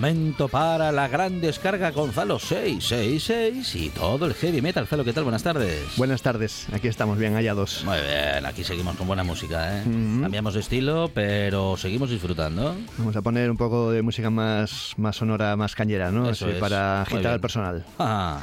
Momento para la gran descarga Gonzalo 666 y todo el heavy metal. Zalo, ¿qué tal? Buenas tardes. Buenas tardes, aquí estamos bien hallados. Muy bien, aquí seguimos con buena música, ¿eh? Cambiamos de estilo, pero seguimos disfrutando. Vamos a poner un poco de música más, más sonora, más cañera, ¿no? Eso Así, es. Para agitar al personal. Ah,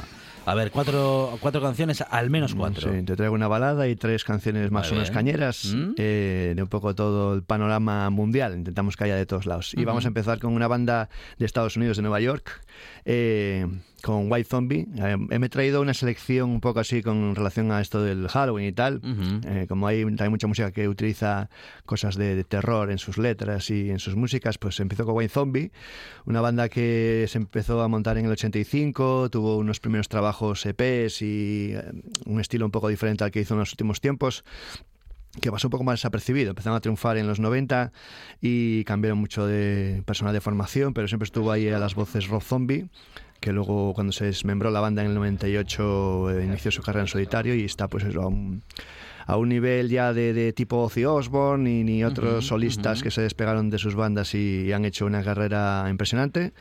a ver, cuatro, cuatro canciones, al menos cuatro. Sí, te traigo una balada y tres canciones más bien. cañeras ¿Mm? eh, de un poco todo el panorama mundial. Intentamos que haya de todos lados. Y vamos a empezar con una banda de Estados Unidos, de Nueva York, eh, con White Zombie. Eh, me he traído una selección un poco así con relación a esto del Halloween y tal. Ujú. Eh, como hay, hay mucha música que utiliza cosas de, de terror en sus letras y en sus músicas, pues empezó con White Zombie, una banda que se empezó a montar en el 85, tuvo unos primeros trabajos EPs y eh, un estilo un poco diferente al que hizo en los últimos tiempos que pasó un poco más desapercibido. Empezaron a triunfar en los 90 y cambiaron mucho de personal de formación, pero siempre estuvo ahí a las voces Rob Zombie, que luego cuando se desmembró la banda en el 98 eh, inició su carrera en solitario y está pues eso, a un, a un nivel ya de, de tipo Ozzy Osbourne y ni otros solistas que se despegaron de sus bandas y, y han hecho una carrera impresionante.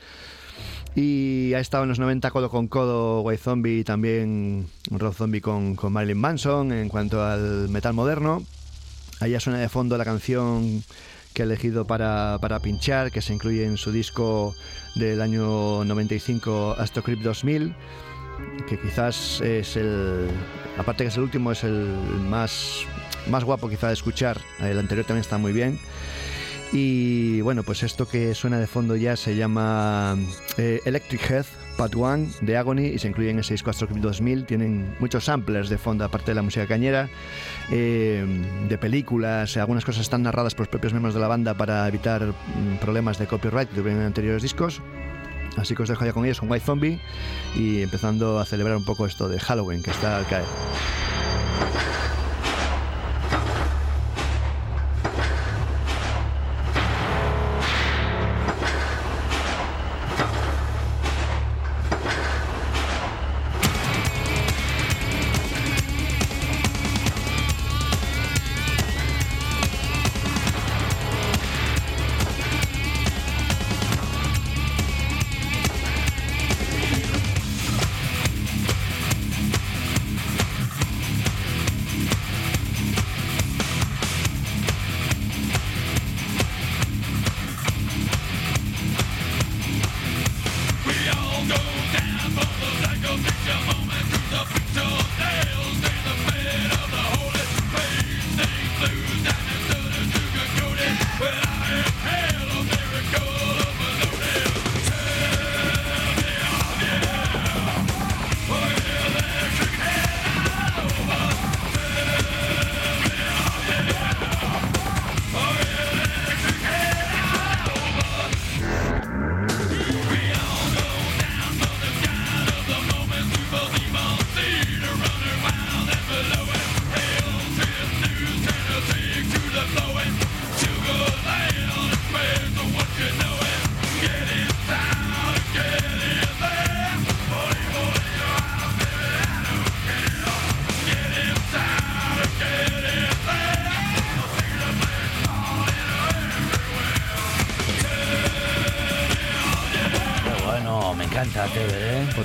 Y ha estado en los 90 codo con codo White Zombie y también Rob Zombie con, con Marilyn Manson en cuanto al metal moderno. Ya suena de fondo la canción que he elegido para, para pinchar, que se incluye en su disco del año 95 Astrocrypt 2000, que quizás es el, aparte que es el último, es el más, más guapo quizá de escuchar. El anterior también está muy bien. Y bueno, pues esto que suena de fondo ya se llama eh, Electric Head Part 1 de Agony y se incluye en ese disco Astrocrypt 2000. Tienen muchos samplers de fondo, aparte de la música cañera, eh, de películas. Algunas cosas están narradas por los propios miembros de la banda para evitar mm, problemas de copyright que tuvieron anteriores discos. Así que os dejo ya con ellos, con White Zombie y empezando a celebrar un poco esto de Halloween que está al caer.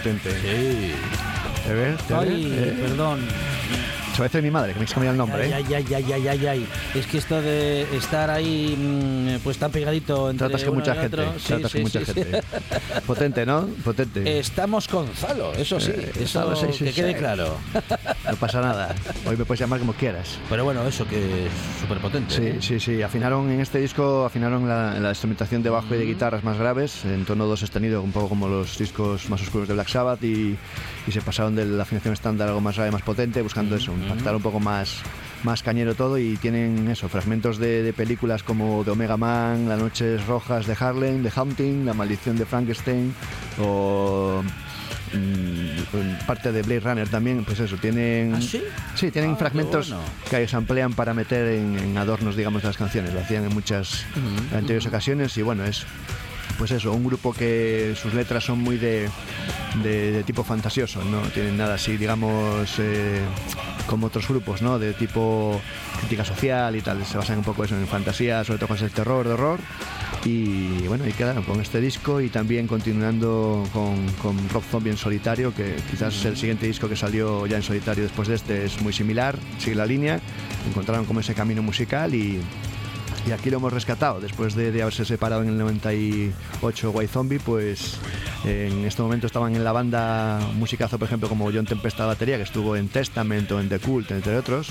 Potente. Sí. ¿Te ves? ¿Te Ay, ves? ¿Eh? perdón. va a decir mi madre, que me ha cambiado el nombre. ¿eh? Ay, ay, ay, ay, ay, ay. Es que esto de estar ahí, mm, pues tan pegadito entre Tratas con mucha gente. Sí, tratas sí, con mucha sí, gente. Potente, ¿no? Potente. Estamos con Zalo, eso sí, Eh, eso que quede claro. No pasa nada. Hoy me puedes llamar como quieras. Pero bueno, eso que súper potente. Sí, sí, sí. Afinaron en este disco, afinaron la, la instrumentación de bajo y de guitarras más graves, en tono do sostenido, un poco como los discos más oscuros de Black Sabbath, y, y se pasaron de la afinación estándar a algo más grave, más potente, buscando eso, impactar un poco más, más cañero todo, y tienen eso, fragmentos de, de películas como The Omega Man, Las Noches Rojas de Harlem, The Hunting, La Maldición de Frankenstein, o mm, parte de Blade Runner también, pues eso, tienen... ¿Ah, sí? Sí, tienen Ah, fragmentos bueno. que se emplean para meter en, en adornos, digamos, las canciones. Lo hacían en muchas anteriores ocasiones y bueno, es pues eso, un grupo que sus letras son muy de, de- de tipo fantasioso, no tienen nada así, digamos, eh, como otros grupos, ¿no? De tipo crítica social y tal, se basan un poco eso en fantasía, sobre todo cosas de terror, de horror. Y bueno, y quedaron con este disco y también continuando con, con Rock Zombie en solitario, que quizás el siguiente disco que salió ya en solitario después de este es muy similar, sigue la línea, encontraron como ese camino musical y, y aquí lo hemos rescatado. Después de, de haberse separado en el 98 White Zombie, pues eh, en este momento estaban en la banda musicazo, por ejemplo, como John Tempesta batería, que estuvo en Testament o en The Cult, entre otros,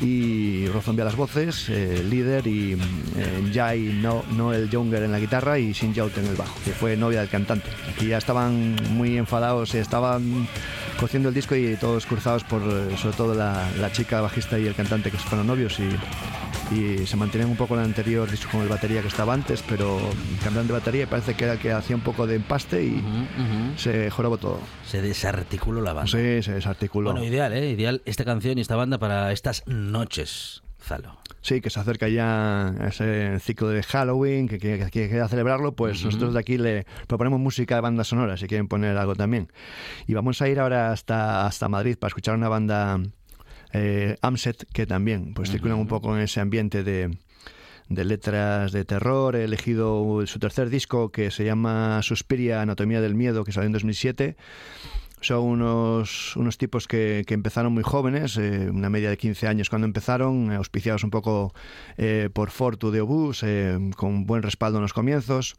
y Rob Zombie las voces, eh, líder, y eh, Jai no, Noel Younger en la guitarra y Sin Jout en el bajo, que fue novia del cantante. Aquí ya estaban muy enfadados, estaban cociendo el disco y todos cruzados por, eh, sobre todo la, la chica bajista y el cantante que fueron novios y y se mantenían un poco en el anterior disco con el batería que estaba antes, pero cambiaron de batería y parece que era el que hacía un poco de empaste y se jorobó todo. Se desarticuló la banda. Sí, se desarticuló. Bueno, ideal, ¿eh? Ideal esta canción y esta banda para estas noches, Zalo. Sí, que se acerca ya a ese ciclo de Halloween, que quiere, que celebrarlo, pues nosotros de aquí le proponemos música de banda sonora, si quieren poner algo también. Y vamos a ir ahora hasta, hasta Madrid para escuchar una banda eh, Amset, que también pues circulan un poco en ese ambiente de, de letras de terror. He elegido su tercer disco que se llama Suspiria, Anatomía del Miedo, que salió en 2007. Son unos, unos tipos que, que empezaron muy jóvenes, eh, una media de 15 años cuando empezaron, eh, auspiciados un poco eh, por Fortu de Obús, eh, con buen respaldo en los comienzos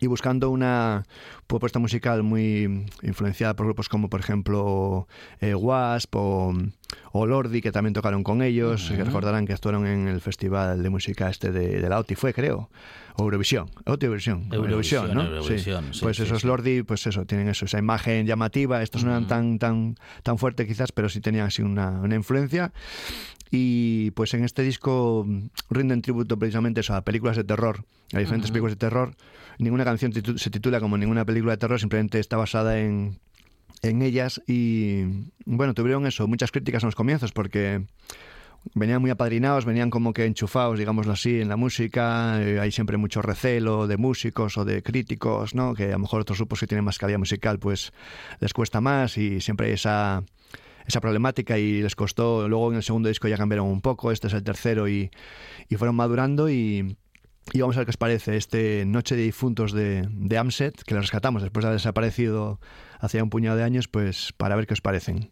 y buscando una propuesta musical muy influenciada por grupos como por ejemplo eh, Wasp o, o Lordi que también tocaron con ellos que recordarán que actuaron en el festival de música este de, de la OTI fue creo o Eurovisión Eurovisión Eurovisión, ¿no? Eurovisión, sí, pues sí, esos. Lordi pues eso tienen eso esa imagen llamativa estos no eran tan tan tan fuerte quizás pero sí tenían así una, una influencia y pues en este disco mm, rinden tributo precisamente eso, a películas de terror, a diferentes películas de terror. Ninguna canción titu- se titula como ninguna película de terror, simplemente está basada en, en ellas. Y bueno, tuvieron eso, muchas críticas en los comienzos porque venían muy apadrinados, venían como que enchufados, digámoslo así, en la música. eh, hay siempre mucho recelo de músicos o de críticos, ¿no? Que a lo mejor otros grupos que tienen más calidad musical, pues les cuesta más y siempre hay esa esa problemática y les costó, luego en el segundo disco ya cambiaron un poco, este es el tercero y, y fueron madurando y, y vamos a ver qué os parece este Noche de Difuntos de, de Amset, que lo rescatamos después de haber desaparecido hace un puñado de años, pues para ver qué os parecen.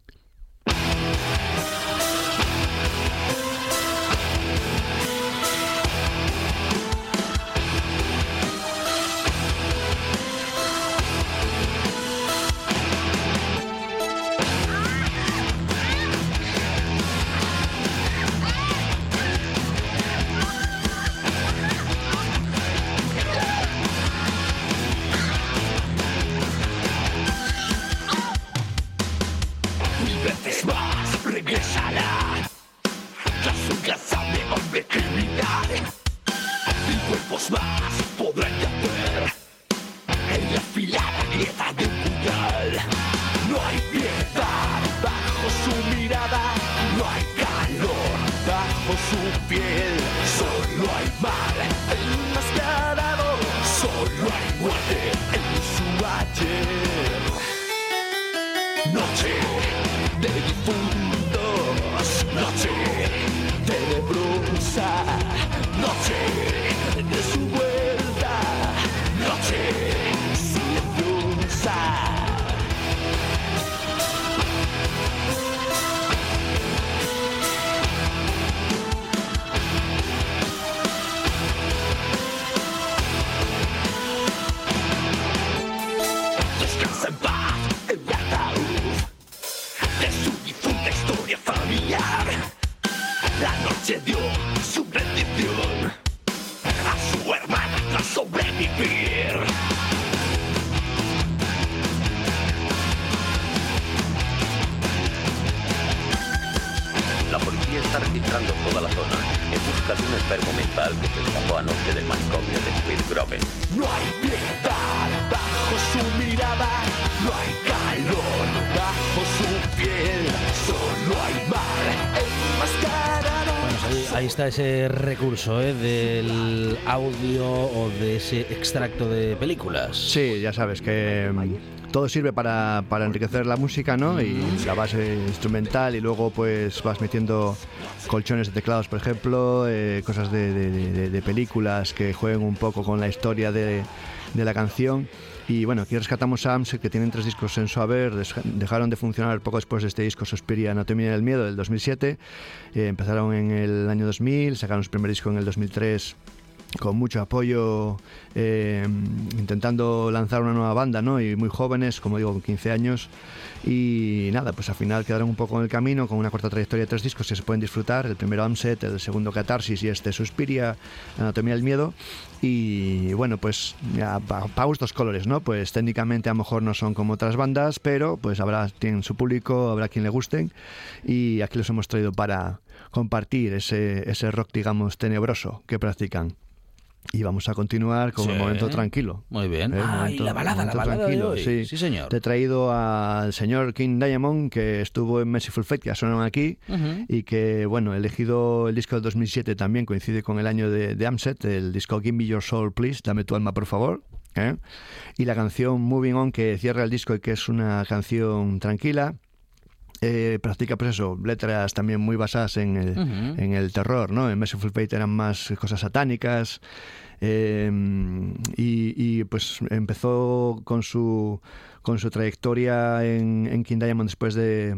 No hay piedad bajo su mirada, no hay calor bajo su piel, solo hay mar enmascarado. Bueno, ahí, ahí está ese recurso ¿eh? del audio o de ese extracto de películas. Sí, ya sabes que mm, todo sirve para, para enriquecer la música, ¿no? Y la base instrumental y luego pues vas metiendo colchones de teclados, por ejemplo, eh, cosas de, de- películas que jueguen un poco con la historia de, la canción. Y bueno, aquí rescatamos a Amset, que tienen tres discos en su haber, dejaron de funcionar poco después de este disco Suspiria Anatomía del Miedo del 2007, Eh, empezaron en el año 2000, sacaron su primer disco en el 2003 con mucho apoyo, eh, intentando lanzar una nueva banda, ¿no? Y muy jóvenes, como digo, con 15 años. Y nada, pues al final quedaron un poco en el camino, con una corta trayectoria de tres discos que se pueden disfrutar. El primero Amset, el segundo Catarsis y este Suspiria, Anatomía del Miedo. Y bueno, pues ya, para gustos colores, ¿no? Pues técnicamente a lo mejor no son como otras bandas, pero pues habrá, tienen su público, habrá quien le gusten. Y aquí los hemos traído para compartir ese, ese rock, digamos, tenebroso que practican. Y vamos a continuar con Sí. el momento tranquilo. Muy bien. ¿eh? Ah, y Momento- la balada, la balada de tranquilo, hoy. Sí. Sí, señor. Te he traído al señor King Diamond, que estuvo en Merciful Fate, que ya sonaron aquí, y que, bueno, he elegido el disco del 2007 también, coincide con el año de, de Amset, el disco Give Me Your Soul, Please, dame tu alma, por favor. ¿eh? Y la canción Moving On, que cierra el disco y que es una canción tranquila. Eh, practica, pues eso, letras también muy basadas en el, en el terror, ¿no? En Merciful Fate eran más cosas satánicas. eh, y, y, pues empezó con su, con su trayectoria en, en King Diamond después de,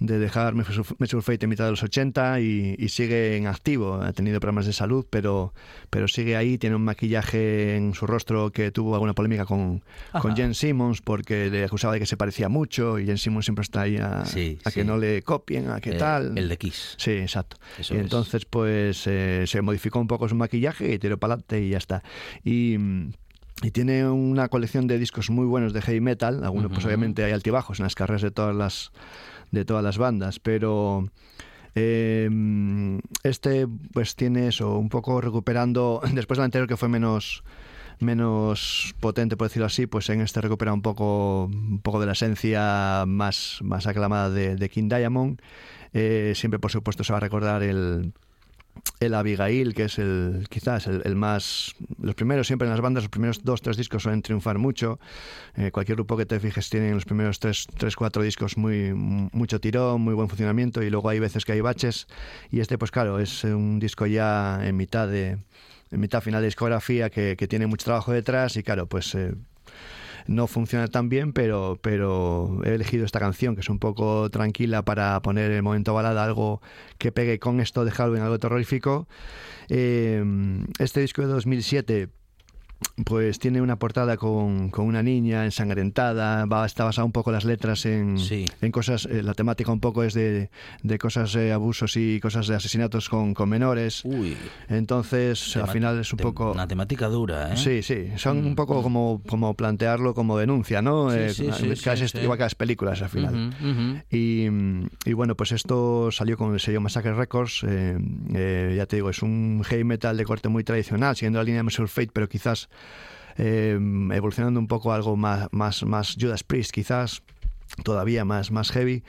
de dejar Merciful Fate en mitad de los 80 y, y sigue en activo. Ha tenido problemas de salud, pero, pero sigue ahí. Tiene un maquillaje en su rostro que tuvo alguna polémica con, con. Jen Simmons porque le acusaba de que se parecía mucho y Jen Simmons siempre está ahí a, Sí, a que no le copien, a qué Eh, tal. El de Kiss. Sí, exacto. Eso y es. entonces, pues eh, se modificó un poco su maquillaje y tiró para adelante y ya está. Y. mm, y tiene una colección de discos muy buenos de heavy metal. Algunos, pues obviamente hay altibajos en las carreras de todas las, de todas las bandas, pero eh, este pues tiene eso, un poco recuperando, después del anterior que fue menos menos potente por decirlo así, pues en este recupera un poco un poco de la esencia más, más aclamada de, de King Diamond. Eh, siempre por supuesto se va a recordar el el Abigail, que es el quizás el, más... Los primeros, siempre en las bandas, los primeros dos, tres discos suelen triunfar mucho. Eh, cualquier grupo que te fijes tiene en los primeros tres, tres, cuatro discos muy mucho tirón, muy buen funcionamiento y luego hay veces que hay baches. Y este, pues claro, es un disco ya en mitad de en mitad final de discografía que, que tiene mucho trabajo detrás y claro, pues... Eh, no funciona tan bien, pero, pero he elegido esta canción que es un poco tranquila para poner el momento balada algo que pegue con esto de Halloween, algo terrorífico. Eh, este disco de 2007 pues tiene una portada con, con una niña ensangrentada, va, está basada un poco las letras en, Sí. en cosas, eh, la temática un poco es de, de cosas, eh, abusos y cosas de asesinatos con, con menores. Uy. Entonces, al tema- final es un poco... Una temática dura, ¿eh? Sí, sí, son Mm. un poco como, como plantearlo como denuncia, ¿no? Sí, Eh, sí, sí, casi igual que las películas al final. Y, y bueno, pues esto salió con el sello Massacre Records. eh, eh, ya te digo, es un heavy metal de corte muy tradicional, siguiendo la línea de Merciful Fate, pero quizás eh, evolucionando un poco algo más, más, más Judas Priest, quizás todavía más, más heavy.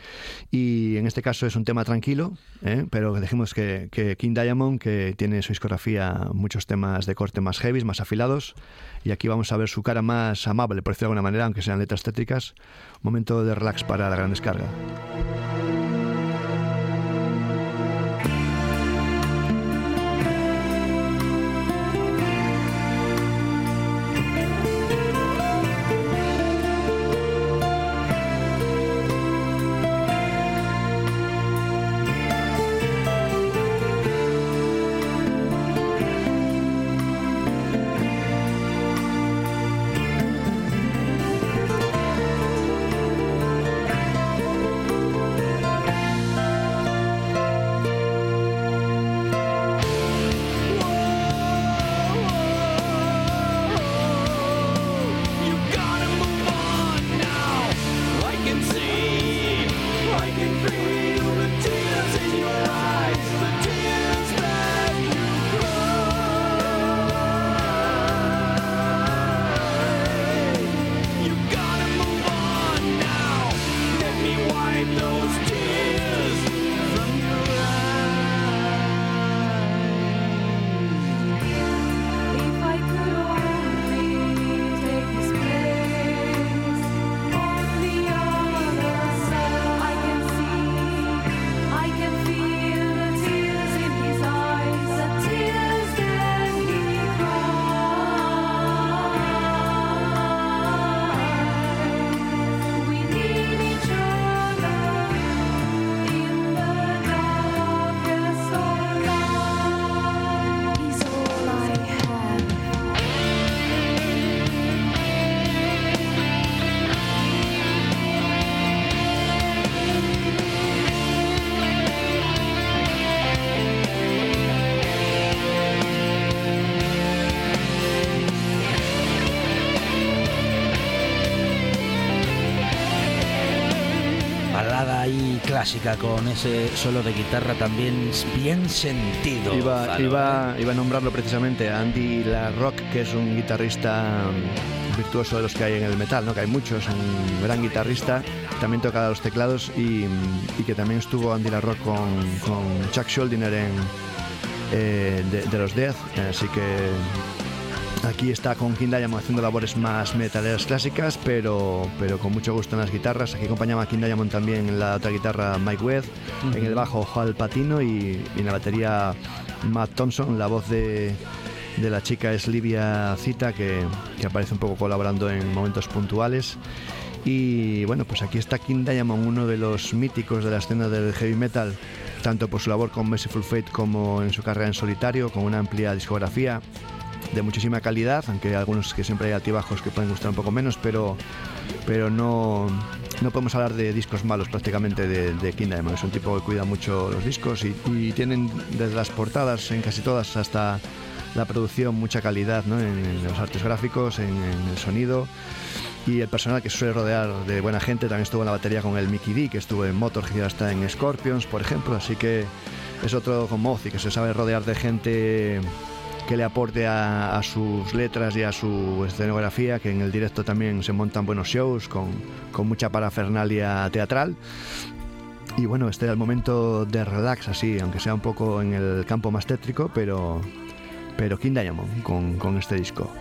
Y en este caso es un tema tranquilo ¿eh? pero dijimos que, que King Diamond que tiene en su discografía muchos temas de corte más heavy, más afilados. Y aquí vamos a ver su cara más amable por decirlo de alguna manera, aunque sean letras tétricas. Un momento de relax para la gran descarga clásica con ese solo de guitarra también bien sentido. Iba, Zalo, iba, iba a nombrarlo precisamente a Andy LaRock, que es un guitarrista mm, virtuoso de los que hay en el metal, ¿no? que hay muchos, un gran guitarrista, también toca los teclados y, y que también estuvo Andy LaRock con, con Chuck Schuldiner en, eh, de, de los Death, así que Aquí está con King Diamond haciendo labores más metaleras clásicas, pero, pero con mucho gusto en las guitarras. Aquí acompañaba a King Diamond también en la otra guitarra Mike Webb, en el bajo Hal Patino y, y en la batería Matt Thompson. La voz de, de la chica es Livia Cita, que, que aparece un poco colaborando en momentos puntuales. Y bueno, pues aquí está King Diamond, uno de los míticos de la escena del heavy metal, tanto por su labor con Merciful Fate como en su carrera en solitario, con una amplia discografía de muchísima calidad, aunque algunos que siempre hay altibajos que pueden gustar un poco menos, pero, pero no, no podemos hablar de discos malos prácticamente de, de King. Es un tipo que cuida mucho los discos y, y tienen desde las portadas en casi todas hasta la producción mucha calidad ¿no? en, en los artes gráficos, en, en el sonido y el personal que suele rodear de buena gente también estuvo en la batería con el Mickey D que estuvo en Motorhead y hasta en Scorpions por ejemplo así que es otro como Ozzy que se sabe rodear de gente que le aporte a, a, sus letras y a su escenografía, que en el directo también se montan buenos shows con, con mucha parafernalia teatral. Y bueno, este era el momento de relax, así, aunque sea un poco en el campo más tétrico, pero, pero King Diamond con, con este disco.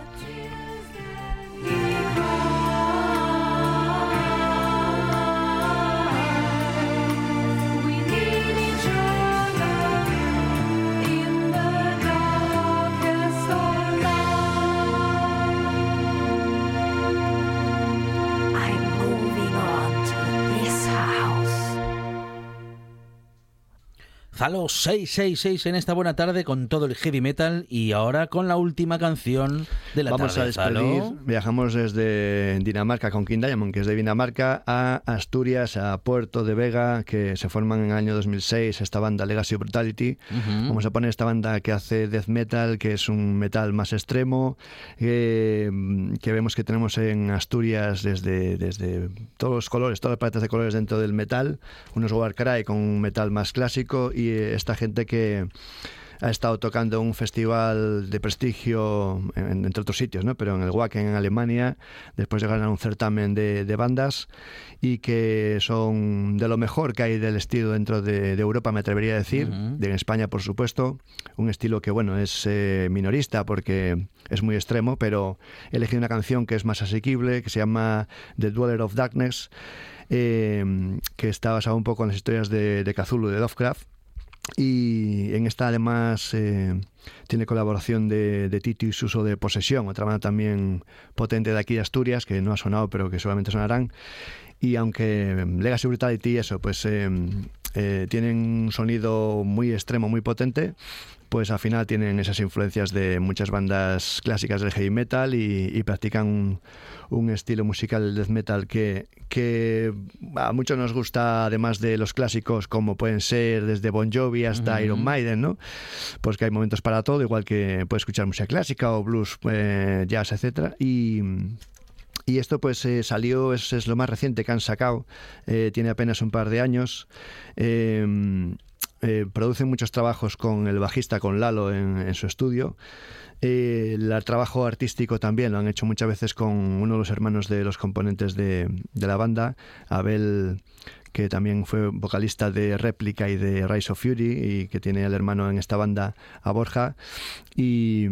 Zalo 666 en esta buena tarde con todo el heavy metal y ahora con la última canción de la Vamos tarde. a despedir. Zalo. Viajamos desde Dinamarca con King Diamond, que es de Dinamarca, a Asturias, a Puerto de Vega, que se forman en el año 2006 esta banda Legacy of Brutality. Vamos a poner esta banda que hace death metal, que es un metal más extremo, eh, que vemos que tenemos en Asturias desde, desde todos los colores, todas las paletas de colores dentro del metal, unos Warcry con un metal más clásico y esta gente que ha estado tocando en un festival de prestigio, en- entre otros sitios, ¿no? pero en el Wacken en Alemania, después de ganar un certamen de, de bandas y que son de lo mejor que hay del estilo dentro de, de Europa, me atrevería a decir, Ujú. de en España, por supuesto, un estilo que, bueno, es eh, minorista porque es muy extremo, pero he elegido una canción que es más asequible, que se llama The Dweller of Darkness, eh, que está basada un poco en las historias de, de Cthulhu, de Lovecraft, y en esta además eh, tiene colaboración de, de Tito y Suso de Posesión, otra banda también potente de aquí de Asturias, que no ha sonado pero que seguramente sonarán. Y aunque Legacy Brutality y eso, pues eh, eh, tienen un sonido muy extremo, muy potente, pues al final tienen esas influencias de muchas bandas clásicas del heavy metal y, y practican un, un estilo musical del death metal que, que a muchos nos gusta, además de los clásicos, como pueden ser desde Bon Jovi hasta. Iron Maiden, ¿no? Pues que hay momentos para todo, igual que puedes escuchar música clásica o blues, eh, jazz, etcétera. Y. Y esto pues eh, salió, es, es lo más reciente que han sacado, eh, tiene apenas un par de años. Eh, eh, producen muchos trabajos con el bajista, con Lalo en, en su estudio. Eh, el trabajo artístico también lo han hecho muchas veces con uno de los hermanos de los componentes de, de la banda, Abel que también fue vocalista de Réplica y de Rise of Fury y que tiene el hermano en esta banda a Borja y,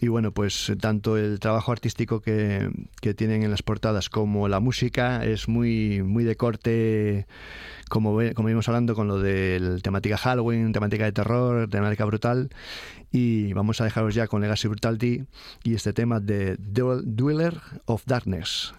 y bueno pues tanto el trabajo artístico que, que, tienen en las portadas como la música es muy muy de corte como, como íbamos hablando con lo de temática Halloween, temática de terror, temática brutal y vamos a dejaros ya con Legacy Brutality y este tema de Dweller of Darkness.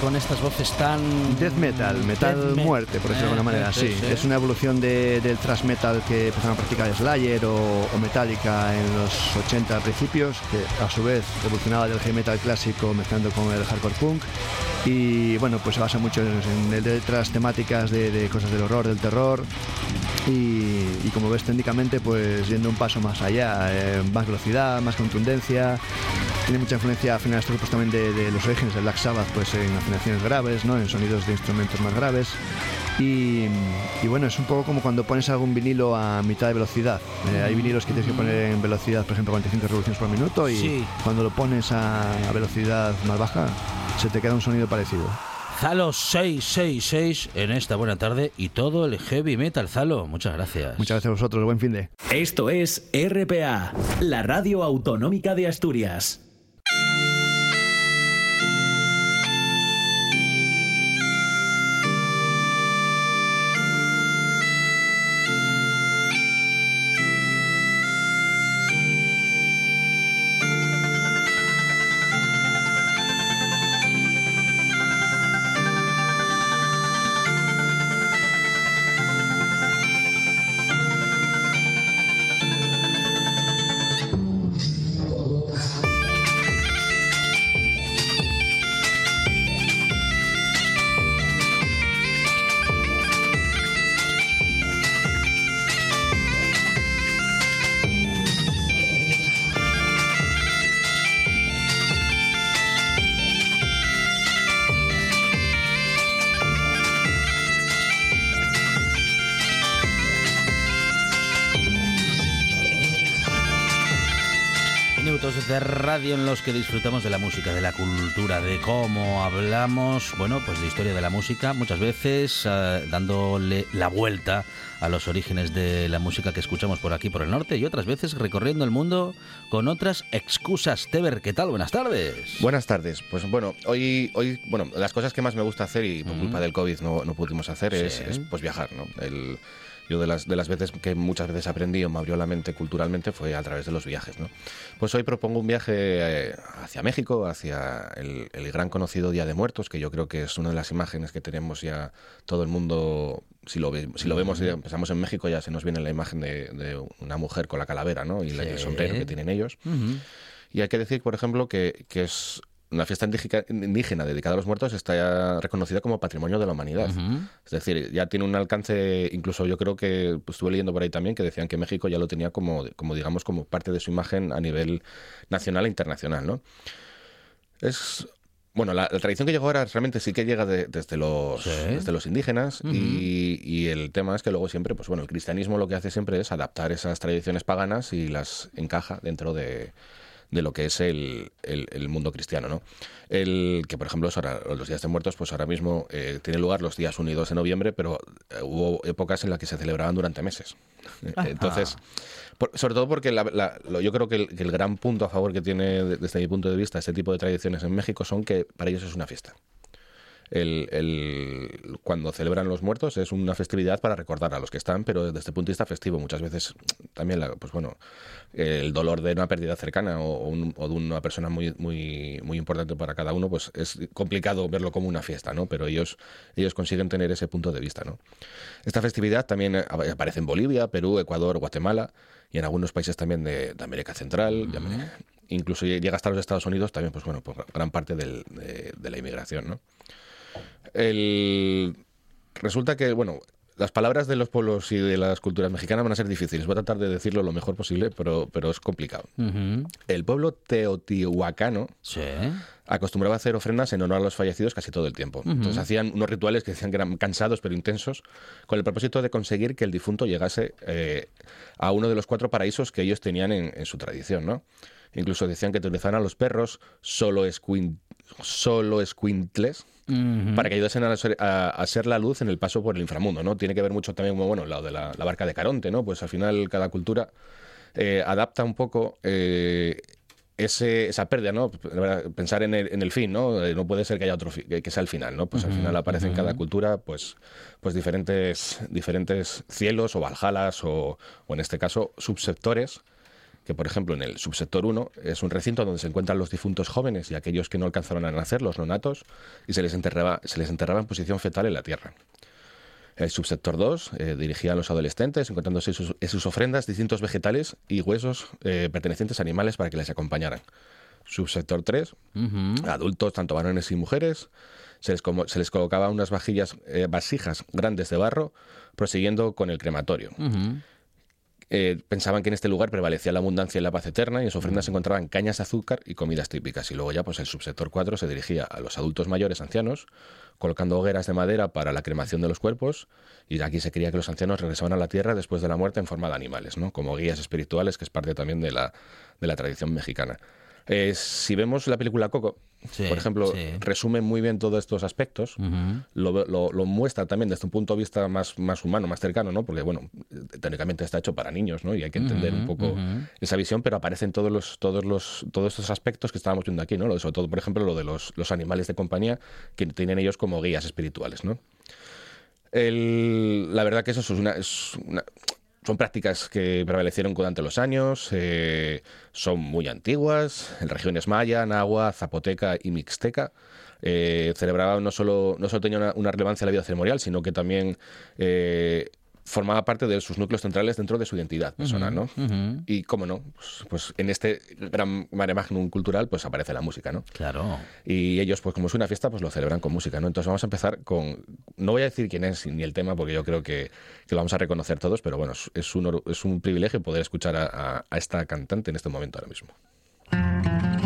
Con estas voces tan... Death metal, metal Death muerte, por decirlo de alguna Eh, manera, sí, sí. sí. Es una evolución de- del thrash metal que empezaron a practicar Slayer o, o Metallica en los 80 principios, que a su vez evolucionaba del heavy metal clásico mezclando con el hardcore punk. Y bueno, pues se basa mucho en, en el letras temáticas de, de cosas del horror, del terror. Y, y como ves técnicamente, pues yendo un paso más allá, eh, más velocidad, más contundencia. Tiene mucha influencia a finales de grupos también de, de los orígenes de Black Sabbath, pues en afinaciones graves, ¿no? en sonidos de instrumentos más graves. Y, y bueno, es un poco como cuando pones algún vinilo a mitad de velocidad. Eh, hay vinilos que tienes que poner en velocidad, por ejemplo, 45 revoluciones por minuto y Sí. cuando lo pones a, a velocidad más baja, se te queda un sonido parecido. Zalo 666 en esta buena tarde y todo el heavy metal, Zalo. Muchas gracias. Muchas gracias a vosotros, buen fin de. Esto es RPA, la radio autonómica de Asturias. Thank you. De radio en los que disfrutamos de la música, de la cultura, de cómo hablamos, bueno, pues de historia de la música, muchas veces eh, dándole la vuelta a los orígenes de la música que escuchamos por aquí, por el norte, y otras veces recorriendo el mundo con otras excusas. Teber, ¿qué tal? Buenas tardes. Buenas tardes. Pues bueno, hoy, hoy, bueno, las cosas que más me gusta hacer y por Ujú. culpa del COVID no, no pudimos hacer es, Sí. es, pues viajar, ¿no? El, yo de las, de las veces que muchas veces aprendí o me abrió la mente culturalmente fue a través de los viajes, ¿no? Pues hoy propongo un viaje eh, hacia México, hacia el, el gran conocido Día de Muertos, que yo creo que es una de las imágenes que tenemos ya todo el mundo, si lo, si lo vemos, y empezamos en México, ya se nos viene la imagen de, de una mujer con la calavera, ¿no? Y la- el Sí. sombrero que tienen ellos. Ujú. Y hay que decir, por ejemplo, que, que es una fiesta indígena, dedicada a los muertos, está ya reconocida como patrimonio de la humanidad. Es decir, ya tiene un alcance, incluso yo creo que pues, estuve leyendo por ahí también que decían que México ya lo tenía como, como digamos, como parte de su imagen a nivel nacional e internacional, ¿no? Es bueno, la, la tradición que llegó ahora realmente sí que llega de- desde, los, Sí. desde los indígenas y, y el tema es que luego siempre, pues bueno, el cristianismo lo que hace siempre es adaptar esas tradiciones paganas y las encaja dentro de, de lo que es el, el- el mundo cristiano, ¿no? El que, por ejemplo, ahora- los días de muertos, pues ahora mismo eh, tienen lugar los días 1 y 2 de noviembre, pero eh, hubo épocas en las que se celebraban durante meses. Entonces, por- sobre todo porque la- la- lo- yo creo que el, que el gran punto a favor que tiene, de- desde mi punto de vista, este tipo de tradiciones en México son que para ellos es una fiesta. El, el- cuando celebran los muertos es una festividad para recordar a los que están, pero desde el punto de vista festivo. Muchas veces también, la- pues bueno, el dolor de una pérdida cercana o, o un- o de una persona muy, muy, muy importante para cada uno, pues es complicado verlo como una fiesta, ¿no? Pero ellos, ellos consiguen tener ese punto de vista, ¿no? Esta festividad también aparece en Bolivia, Perú, Ecuador, Guatemala y en algunos países también de, de América Central. América- incluso llega hasta los Estados Unidos también, pues bueno, por gran parte del- de, de la inmigración, ¿no? El... Resulta que, bueno, las palabras de los pueblos y de las culturas mexicanas van a ser difíciles. Voy a tratar de decirlo lo mejor posible, pero, pero es complicado. El pueblo teotihuacano Sí. acostumbraba a hacer ofrendas en honor a los fallecidos casi todo el tiempo. Entonces hacían unos rituales que decían que eran cansados pero intensos, con el propósito de conseguir que el difunto llegase eh, a uno de los cuatro paraísos que ellos tenían en, en su tradición, ¿no? Incluso decían que utilizaban a los perros solo, escuin, solo escuintles Para que ayudasen a ser, a- ser la luz en el paso por el inframundo, ¿no? Tiene que ver mucho también, bueno, lo de la, la barca de Caronte, ¿no? Pues al final cada cultura eh, adapta un poco eh, ese, esa pérdida, ¿no? Pensar en el, en el fin, ¿no? Eh, no puede ser que haya otro que, que sea el final, ¿no? Pues al final aparece en cada cultura, pues, pues diferentes, diferentes cielos o valjalas o, o en este caso subsectores que por ejemplo en el subsector 1 es un recinto donde se encuentran los difuntos jóvenes y aquellos que no alcanzaron a nacer, los nonatos, y se les enterraba, se les enterraba en posición fetal en la tierra. El subsector 2 eh, dirigía a los adolescentes, encontrándose en sus, en sus ofrendas distintos vegetales y huesos eh, pertenecientes a animales para que les acompañaran. Subsector 3, Ujú. adultos, tanto varones y mujeres, se les, como- se les colocaba unas vajillas, eh, vasijas grandes de barro, prosiguiendo con el crematorio. Eh, pensaban que en este lugar prevalecía la abundancia y la paz eterna y en su ofrenda se encontraban cañas de azúcar y comidas típicas. Y luego ya pues el subsector 4 se dirigía a los adultos mayores ancianos, colocando hogueras de madera para la cremación de los cuerpos y aquí se creía que los ancianos regresaban a la tierra después de la muerte en forma de animales, ¿no? como guías espirituales, que es parte también de la, de la tradición mexicana. Eh, si vemos la película Coco, Sí, por ejemplo, sí. resume muy bien todos estos aspectos lo, lo- lo muestra también desde un punto de vista más, más humano, más cercano, ¿no? Porque, bueno, técnicamente está hecho para niños, ¿no? Y hay que entender un poco esa visión, pero aparecen todos los, todos los, todos estos aspectos que estábamos viendo aquí, ¿no? Lo- Sobre todo, por ejemplo, lo de los, los animales de compañía que tienen ellos como guías espirituales, ¿no? El- la verdad que eso es una, es una- son prácticas que prevalecieron durante los años, eh, son muy antiguas, en regiones maya, nahua, zapoteca y mixteca. Eh, celebraban no solo, no solo tenía una, una relevancia en la vida ceremonial, sino que también eh, formaba parte de sus núcleos centrales dentro de su identidad personal, ¿no? Y cómo no, pues, pues en este gran mare magnum cultural pues aparece la música, ¿no? Claro. Y ellos, pues como es una fiesta, pues lo celebran con música, ¿no? Entonces vamos a empezar con... No voy a decir quién es ni el tema, porque yo creo que, que lo vamos a reconocer todos, pero bueno, es- un, es un privilegio poder escuchar a, a- a esta cantante en este momento ahora mismo.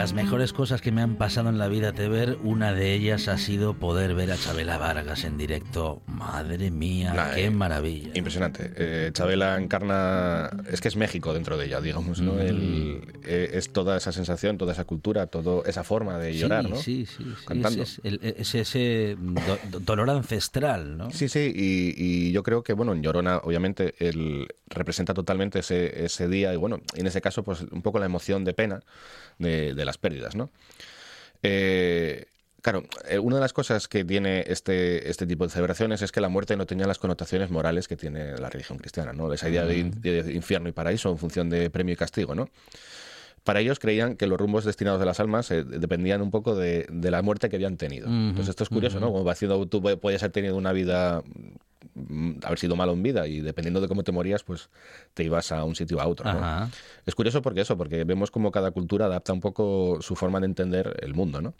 Las mejores cosas que me han pasado en la vida de ver, una de ellas ha sido poder ver a Chabela Vargas en directo. Madre mía, Nah, qué eh, maravilla. Impresionante. Eh, Chabela encarna, es que es México dentro de ella, digamos, ¿no? Mm. El- eh, es toda esa sensación, toda esa cultura, toda esa forma de llorar, sí, ¿no? sí, sí, sí, Cantando. Es, es el- es ese do- do- dolor ancestral, ¿no? Sí, sí, y, y yo creo que, bueno, en Llorona, obviamente, él representa totalmente ese, ese día, y bueno, en ese caso, pues un poco la emoción de pena de, de las pérdidas, ¿no? Eh, claro, eh, una de las cosas que tiene este, este tipo de celebraciones es que la muerte no tenía las connotaciones morales que tiene la religión cristiana, ¿no? Esa idea de, in- de infierno y paraíso en función de premio y castigo, ¿no? Para ellos creían que los rumbos destinados de las almas eh, dependían un poco de, de la muerte que habían tenido. Entonces esto es curioso, ¿no? Como va haciendo, tú podías haber tenido una vida, haber sido malo en vida y dependiendo de cómo te morías, pues te ibas a un sitio a otro. Es curioso porque eso, porque vemos como cada cultura adapta un poco su forma de entender el mundo, ¿no?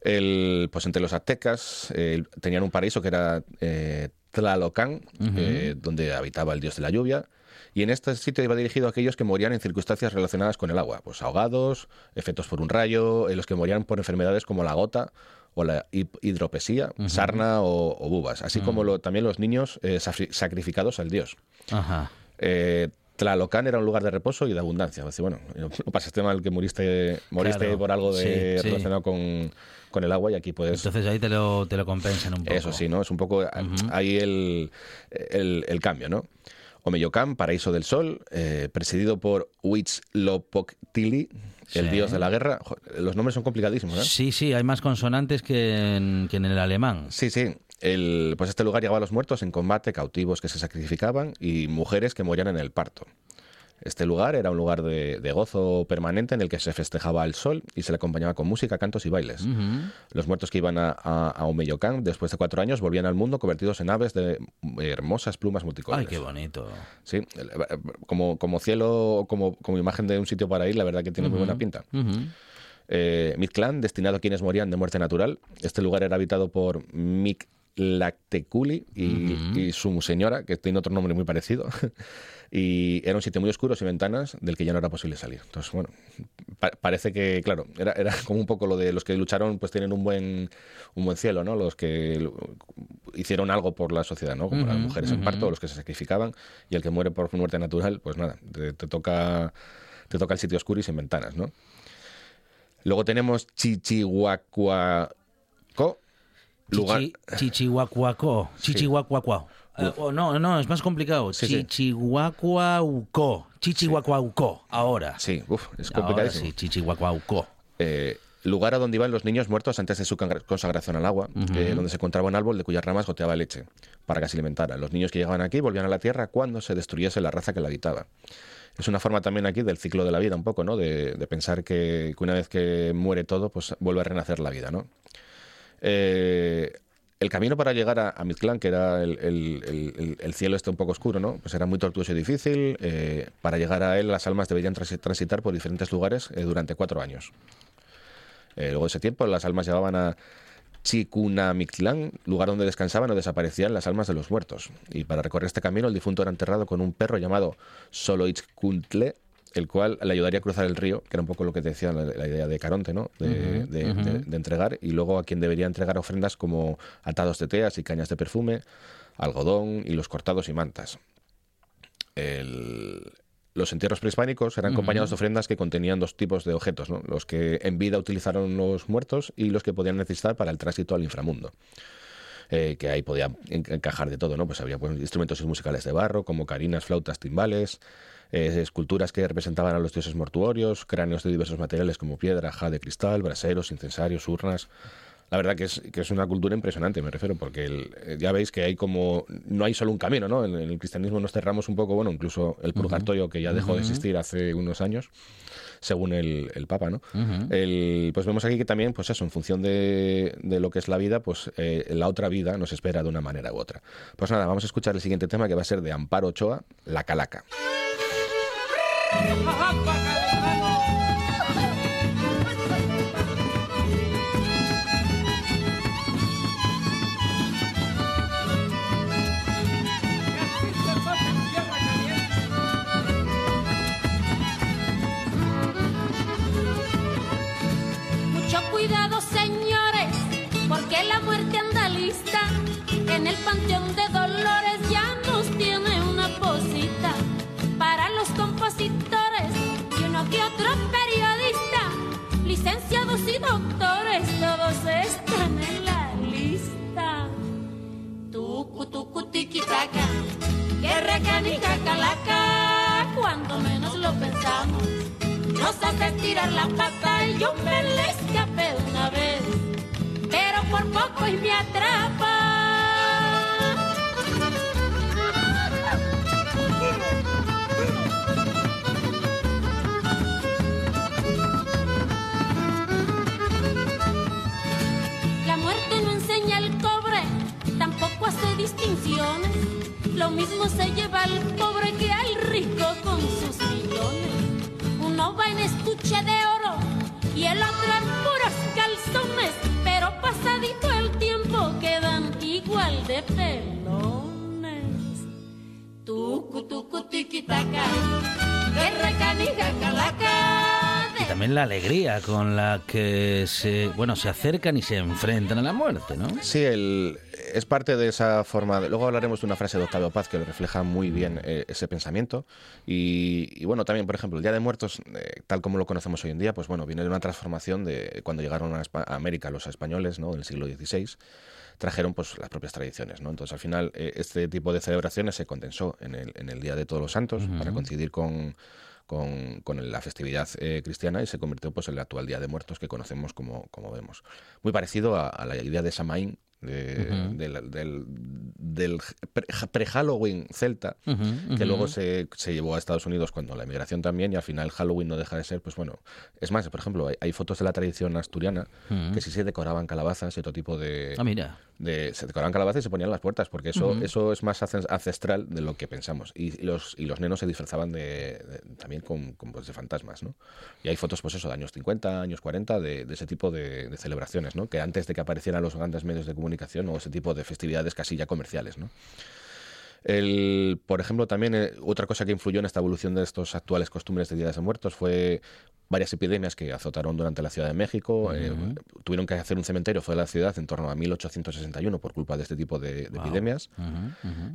El, pues entre los aztecas eh, tenían un paraíso que era eh, Tlalocan, eh, donde habitaba el dios de la lluvia, y en este sitio iba dirigido a aquellos que morían en circunstancias relacionadas con el agua, pues ahogados, efectos por un rayo, los que morían por enfermedades como la gota o la hidropesía, sarna o, o bubas, así como lo- también los niños eh, sacrificados al dios. Ajá. Eh, Tlalocan era un lugar de reposo y de abundancia. Así, bueno, no pasaste mal que moriste, moriste Claro, por algo de, sí, sí. relacionado con, con el agua y aquí puedes... Entonces ahí te lo, te lo compensan un poco. Eso sí, ¿no? Es un poco ahí el, el, el cambio, ¿no? Omeyocan, paraíso del sol, eh, presidido por Huitzlopochtli, el Sí. dios de la guerra. Los nombres son complicadísimos, ¿eh? Sí, sí, hay más consonantes que en, que en el alemán. Sí, sí. El, pues este lugar llegaba a los muertos en combate, cautivos que se sacrificaban y mujeres que morían en el parto. Este lugar era un lugar de, de gozo permanente en el que se festejaba al sol y se le acompañaba con música, cantos y bailes. Ujú. Los muertos que iban a, a, a Omeyocan después de cuatro años volvían al mundo convertidos en aves de hermosas plumas multicolores. Ay, qué bonito. Sí, el- como, como cielo, como, como imagen de un sitio para ir, la verdad que tiene muy buena pinta. Ujú. Eh, Mictlán, destinado a quienes morían de muerte natural. Este lugar era habitado por Mictlacteculi y, y su señora, que tiene otro nombre muy parecido. y era un sitio muy oscuro, sin ventanas, del que ya no era posible salir. Entonces, bueno, pa- parece que, claro, era, era como un poco lo de los que lucharon, pues tienen un buen, un buen cielo, ¿no? Los que hicieron algo por la sociedad, ¿no? Como las mujeres en parto, los que se sacrificaban, y el que muere por muerte natural, pues nada, te, te toca te toca el sitio oscuro y sin ventanas, ¿no? Luego tenemos Chichihuacuaco, lugar... Chichi- Chichihuacuaco. Chichihuacuaco. Oh, no, no, es más complicado. Sí. Chichihuacuauco. Chichihuacuauco. Ahora. Sí, uf, es Ahora complicadísimo. sí, Chichihuacuauco. Eh, lugar a donde iban los niños muertos antes de su consagración al agua, eh, donde se encontraba un árbol de cuyas ramas goteaba leche para que se alimentaran. Los niños que llegaban aquí volvían a la tierra cuando se destruyese la raza que la habitaba. Es una forma también aquí del ciclo de la vida, un poco, ¿no? De, de pensar que, que una vez que muere todo, pues vuelve a renacer la vida, ¿no? Eh, el camino para llegar a, a que era el, el- el- el- el cielo este un poco oscuro, ¿no? Pues era muy tortuoso y difícil. Eh, para llegar a él, las almas deberían transi- transitar por diferentes lugares eh, durante cuatro años. Eh, luego de ese tiempo, las almas llegaban a Chicunamictlán, lugar donde descansaban o desaparecían las almas de los muertos. Y para recorrer este camino, el difunto era enterrado con un perro llamado Soloitzcuintle, el cual le ayudaría a cruzar el río, que era un poco lo que te decía la, la idea de Caronte, ¿no? De, de- de- de entregar, y luego a quien debería entregar ofrendas como atados de teas y cañas de perfume, algodón, hilos cortados y mantas. El- los entierros prehispánicos eran acompañados de ofrendas que contenían dos tipos de objetos, ¿no? los que en vida utilizaron los muertos y los que podían necesitar para el tránsito al inframundo. Eh, que ahí podía en- encajar de todo, ¿no? Pues había pues, instrumentos musicales de barro, como carinas, flautas, timbales, eh, esculturas que representaban a los dioses mortuorios, cráneos de diversos materiales como piedra, jade, cristal, braseros, incensarios, urnas. La verdad que es, que es una cultura impresionante, me refiero, porque el- eh, ya veis que hay como. No hay solo un camino, ¿no? En, en el cristianismo nos cerramos un poco, bueno, incluso el purgatorio que ya dejó de existir hace unos años, según el, el Papa, ¿no? El- pues vemos aquí que también, pues eso, en función de, de lo que es la vida, pues eh, la otra vida nos espera de una manera u otra. Pues nada, vamos a escuchar el siguiente tema que va a ser de Amparo Ochoa, La Calaca. Mucho licenciados y doctores, todos están en la lista. Tucu, tucu, tiquitaca, guerra canica, calaca, cuando menos lo pensamos nos hace tirar la pata y yo me le escapé una vez, pero por poco y me atrapa. Distinciones. Lo mismo se lleva al pobre que al rico con sus millones. Uno va en estuche de oro y el otro en puros calzones, pero pasadito el tiempo quedan igual de pelones. Tucu, tucu, tiquitaca, guerra canija, calaca, también la alegría con la que se, bueno, se acercan y se enfrentan a la muerte, ¿no? Sí, el, es parte de esa forma. De, luego hablaremos de una frase de Octavio Paz que refleja muy bien eh, ese pensamiento. Y, y, bueno, también, por ejemplo, el Día de Muertos, eh, tal como lo conocemos hoy en día, pues bueno, viene de una transformación de cuando llegaron a, América los españoles, ¿no? En el siglo XVI trajeron pues las propias tradiciones, ¿no? Entonces al final eh, este tipo de celebraciones se condensó en el, en el Día de Todos los Santos para coincidir con, con, con la festividad eh, cristiana y se convirtió pues en el actual Día de Muertos que conocemos como, como vemos. Muy parecido a, a la idea de Samaín, de- del, del, del pre- pre-Halloween celta, que luego se, se llevó a Estados Unidos cuando la emigración también, y al final Halloween no deja de ser, pues bueno, es más, por ejemplo, hay, hay fotos de la tradición asturiana que sí se decoraban calabazas y otro tipo de, Ah, mira. De- se decoraban calabazas y se ponían las puertas, porque eso, Ujú. eso es más ancest- ancestral de lo que pensamos. Y los, y los nenos se disfrazaban de, de- también con, con, pues, de fantasmas, ¿no? Y hay fotos, pues eso, de años 50, años 40, de, de ese tipo de, de celebraciones, ¿no? Que antes de que aparecieran los grandes medios de comunicación o ese tipo de festividades casi ya comerciales, ¿no? El, por ejemplo, también eh, otra cosa que influyó en esta evolución de estos actuales costumbres de días de muertos fue varias epidemias que azotaron durante la Ciudad de México. eh, tuvieron que hacer un cementerio fuera de la ciudad en torno a 1861 por culpa de este tipo de, de Wow. epidemias.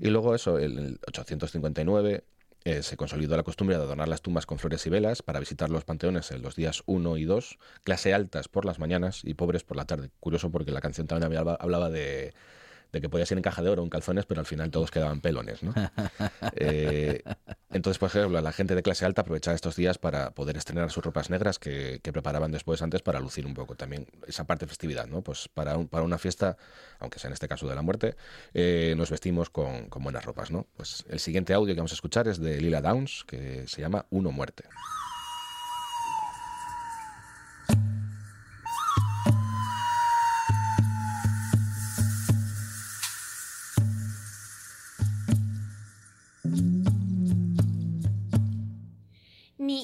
Y luego eso, en el 859 eh, se consolidó la costumbre de adornar las tumbas con flores y velas para visitar los panteones en los días 1 y 2, clase altas por las mañanas y pobres por la tarde. Curioso porque la canción también hablaba, hablaba de, de que podías ir en caja de oro o en calzones, pero al final todos quedaban pelones. ¿no? Eh, entonces, por ejemplo, la gente de clase alta aprovechaba estos días para poder estrenar sus ropas negras que, que preparaban después antes para lucir un poco también esa parte de festividad. ¿no? Pues para, un- para una fiesta, aunque sea en este caso de la muerte, eh, nos vestimos con, con buenas ropas. ¿no? Pues el siguiente audio que vamos a escuchar es de Lila Downs, que se llama Uno Muerte. Ni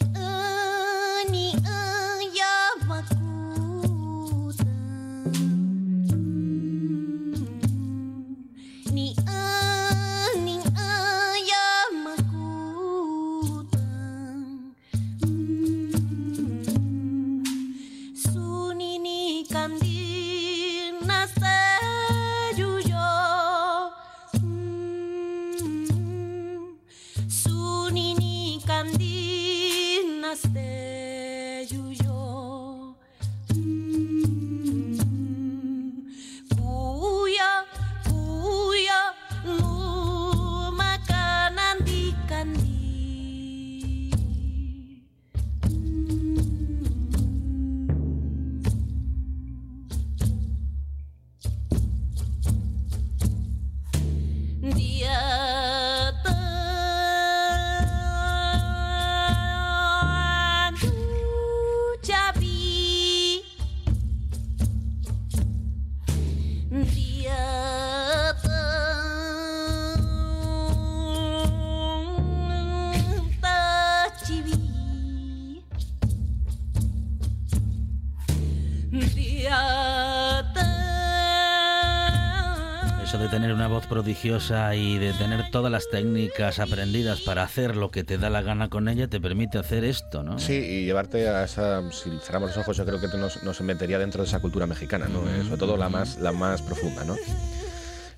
prodigiosa y de tener todas las técnicas aprendidas para hacer lo que te da la gana con ella te permite hacer esto, ¿no? Sí, y llevarte a esa, si cerramos los ojos, yo creo que nos, nos metería dentro de esa cultura mexicana, ¿no? Eh, sobre todo la más, la más profunda, ¿no?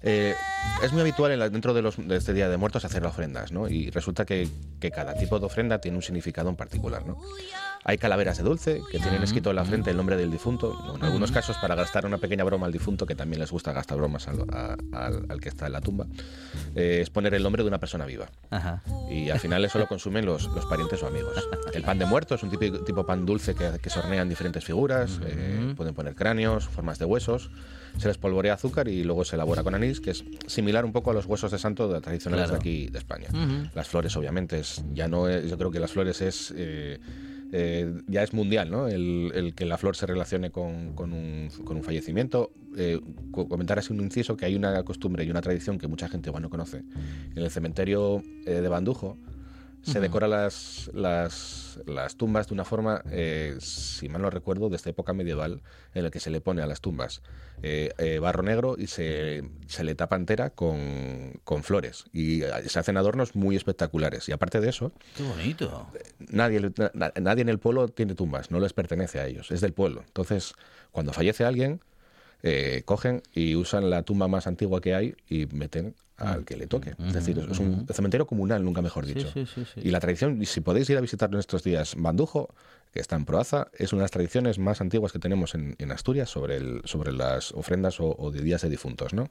Eh, es muy habitual en la- dentro de, los, de este Día de Muertos hacer ofrendas, ¿no? Y resulta que, que cada tipo de ofrenda tiene un significado en particular, ¿no? Hay calaveras de dulce que tienen escrito en la frente el nombre del difunto, en algunos casos para gastar una pequeña broma al difunto, que también les gusta gastar bromas al, a- al- al que está en la tumba, eh, es poner el nombre de una persona viva. Ajá. Y al final eso lo consumen los, los parientes o amigos. El pan de muerto es un tipo, tipo pan dulce que, que se hornean diferentes figuras, eh, pueden poner cráneos, formas de huesos, se les polvorea azúcar y luego se elabora con anís, que es similar un poco a los huesos de santo de tradicionales Claro. de aquí de España. Las flores, obviamente, es, ya no es, yo creo que las flores es... eh, eh, ya es mundial, ¿no? El, que la flor se relacione con, un, fallecimiento. Eh, co- comentar así un inciso que hay una costumbre y una tradición que mucha gente igual no conoce. En el cementerio eh, de Bandujo se decora las, las, las tumbas de una forma, eh, si mal no recuerdo, de esta época medieval, en la que se le pone a las tumbas eh, eh, barro negro y se, se le tapa entera con, con flores. Y eh, se hacen adornos muy espectaculares. Y aparte de eso, Qué bonito. nadie, na- nadie en el pueblo tiene tumbas, no les pertenece a ellos, es del pueblo. Entonces, cuando fallece alguien, eh, cogen y usan la tumba más antigua que hay y meten al que le toque. Es decir, es un cementerio comunal, nunca mejor dicho. sí, sí, sí. Y la tradición, si podéis ir a visitarlo en estos días, Bandujo, que está en Proaza, es una de las tradiciones más antiguas que tenemos en, en Asturias sobre, el, sobre las ofrendas o, o de días de difuntos, ¿no?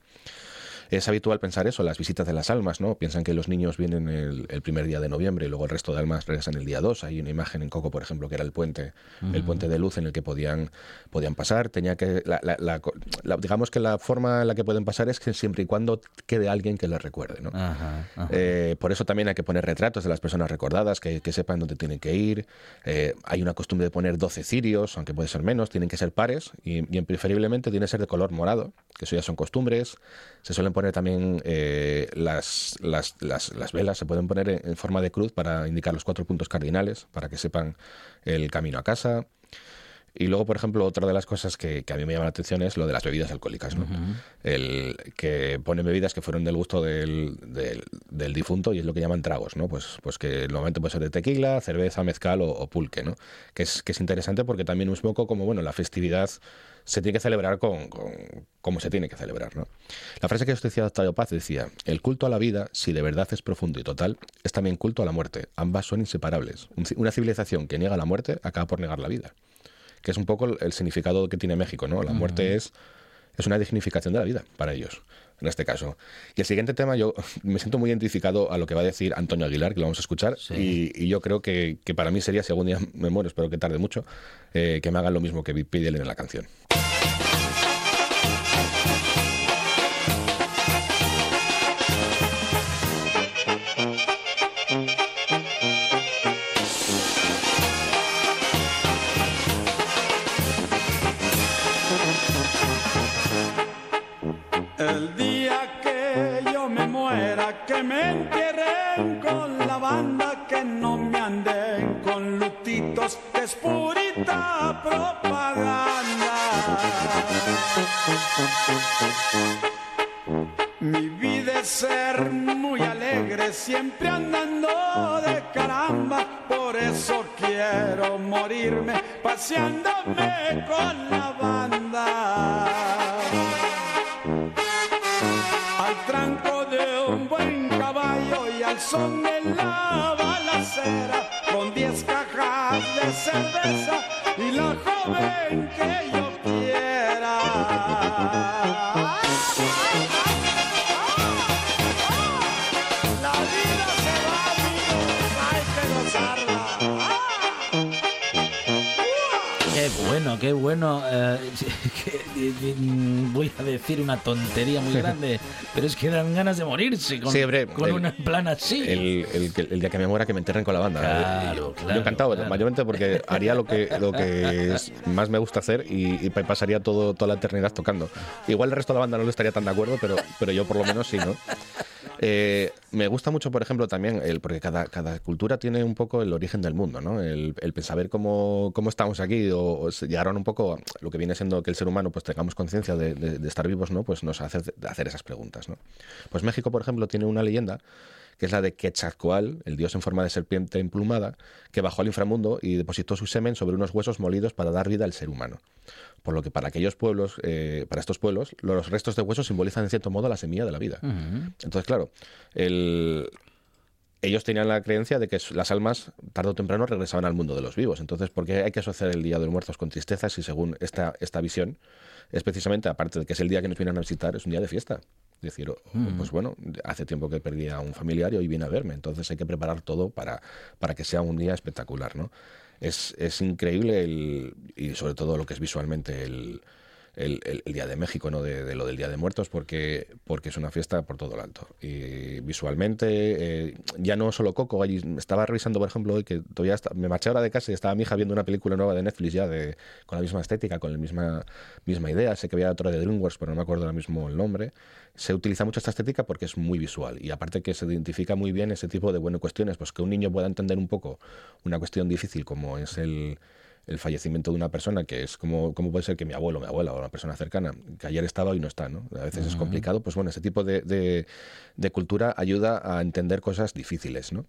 Es habitual pensar eso, las visitas de las almas, ¿no? Piensan que los niños vienen el, el primer día de noviembre y luego el resto de almas regresan el día 2. Hay una imagen en Coco, por ejemplo, que era el puente, el puente de luz en el que podían, podían pasar. Tenía que, la- la- la- la- digamos que la forma en la que pueden pasar es que siempre y cuando quede alguien que les recuerde, ¿no? Ajá, ajá. Eh, por eso también hay que poner retratos de las personas recordadas, que, que sepan dónde tienen que ir. Eh, hay una costumbre de poner 12 cirios, aunque puede ser menos, tienen que ser pares y, y preferiblemente tiene que ser de color morado, que eso ya son costumbres. Se suelen poner también eh, las, las, las- las velas, se pueden poner en, en forma de cruz para indicar los cuatro puntos cardinales, para que sepan el camino a casa. Y luego, por ejemplo, otra de las cosas que, que a mí me llama la atención es lo de las bebidas alcohólicas, ¿no? El que ponen bebidas que fueron del gusto del, del, del difunto y es lo que llaman tragos, ¿no? Pues, pues que normalmente puede ser de tequila, cerveza, mezcal o, o pulque, ¿no? Que es, que es interesante porque también un poco como, bueno, la festividad se tiene que celebrar con, con como se tiene que celebrar, ¿no? La frase que os decía Octavio Paz decía, el culto a la vida, si de verdad es profundo y total, es también culto a la muerte. Ambas son inseparables. Una civilización que niega la muerte acaba por negar la vida que es un poco el, el significado que tiene México, ¿no? La muerte es, es una dignificación de la vida para ellos, en este caso. Y el siguiente tema, yo me siento muy identificado a lo que va a decir Antonio Aguilar, que lo vamos a escuchar, Sí. y, y yo creo que, que para mí sería, si algún día me muero, espero que tarde mucho, eh, que me hagan lo mismo que pide él en la canción. Siempre andando de caramba, por eso quiero morirme paseándome con la banda. Al tranco de un buen caballo y al son de la balacera, con diez cajas de cerveza y la joven que yo bueno, qué bueno. eh, que- que- mm, voy a decir una tontería muy grande, pero es que dan ganas de morirse con, Sí, hombre, con el- un plan así. El, el el día que me muera, que me entierren con la banda. Claro, Yo- claro, Yo encantado, claro. mayormente porque haría lo que, lo que es- más me gusta hacer y, y pa- pasaría todo, toda la eternidad tocando. Igual el resto de la banda no lo estaría tan de acuerdo, pero, pero yo por lo menos sí, ¿no? Eh, me gusta mucho, por ejemplo, también, el, porque cada, cada cultura tiene un poco el origen del mundo, ¿no? El, el saber cómo, cómo estamos aquí o, o llegaron un poco a lo que viene siendo que el ser humano pues tengamos conciencia de, de- de estar vivos, ¿no? Pues nos hace hacer esas preguntas, ¿no? Pues México, por ejemplo, tiene una leyenda que es la de Quetzalcoatl, el dios en forma de serpiente emplumada, que bajó al inframundo y depositó su semen sobre unos huesos molidos para dar vida al ser humano. Por lo que para aquellos pueblos, eh, para estos pueblos, los restos de huesos simbolizan en cierto modo la semilla de la vida. Entonces, claro, el, ellos tenían la creencia de que las almas tarde o temprano regresaban al mundo de los vivos. Entonces, ¿por qué hay que asociar el Día de los Muertos con tristeza si según esta, esta visión es precisamente, aparte de que es el día que nos vienen a visitar, es un día de fiesta? Es decir, oh, pues bueno, hace tiempo que perdí a un familiar y hoy viene a verme, entonces hay que preparar todo para, para que sea un día espectacular, ¿no? Es, es increíble el, y sobre todo lo que es visualmente el, el, Día de México, ¿no? De, de lo del Día de Muertos, porque, porque es una fiesta por todo lo alto. Y visualmente, eh, ya no solo Coco, allí estaba revisando, por ejemplo, hoy que todavía está- me marché ahora de casa y estaba mi hija viendo una película nueva de Netflix ya de, con la misma estética, con la misma, misma idea. Sé que había otra de DreamWorks, pero no me acuerdo ahora mismo el nombre. Se utiliza mucho esta estética porque es muy visual y aparte que se identifica muy bien ese tipo de bueno, cuestiones, pues que un niño pueda entender un poco una cuestión difícil como es el, el fallecimiento de una persona, que es como, como puede ser que mi abuelo, mi abuela o una persona cercana, que ayer estaba y no está, ¿no? A veces es complicado, pues bueno, ese tipo de, de- de cultura ayuda a entender cosas difíciles, ¿no?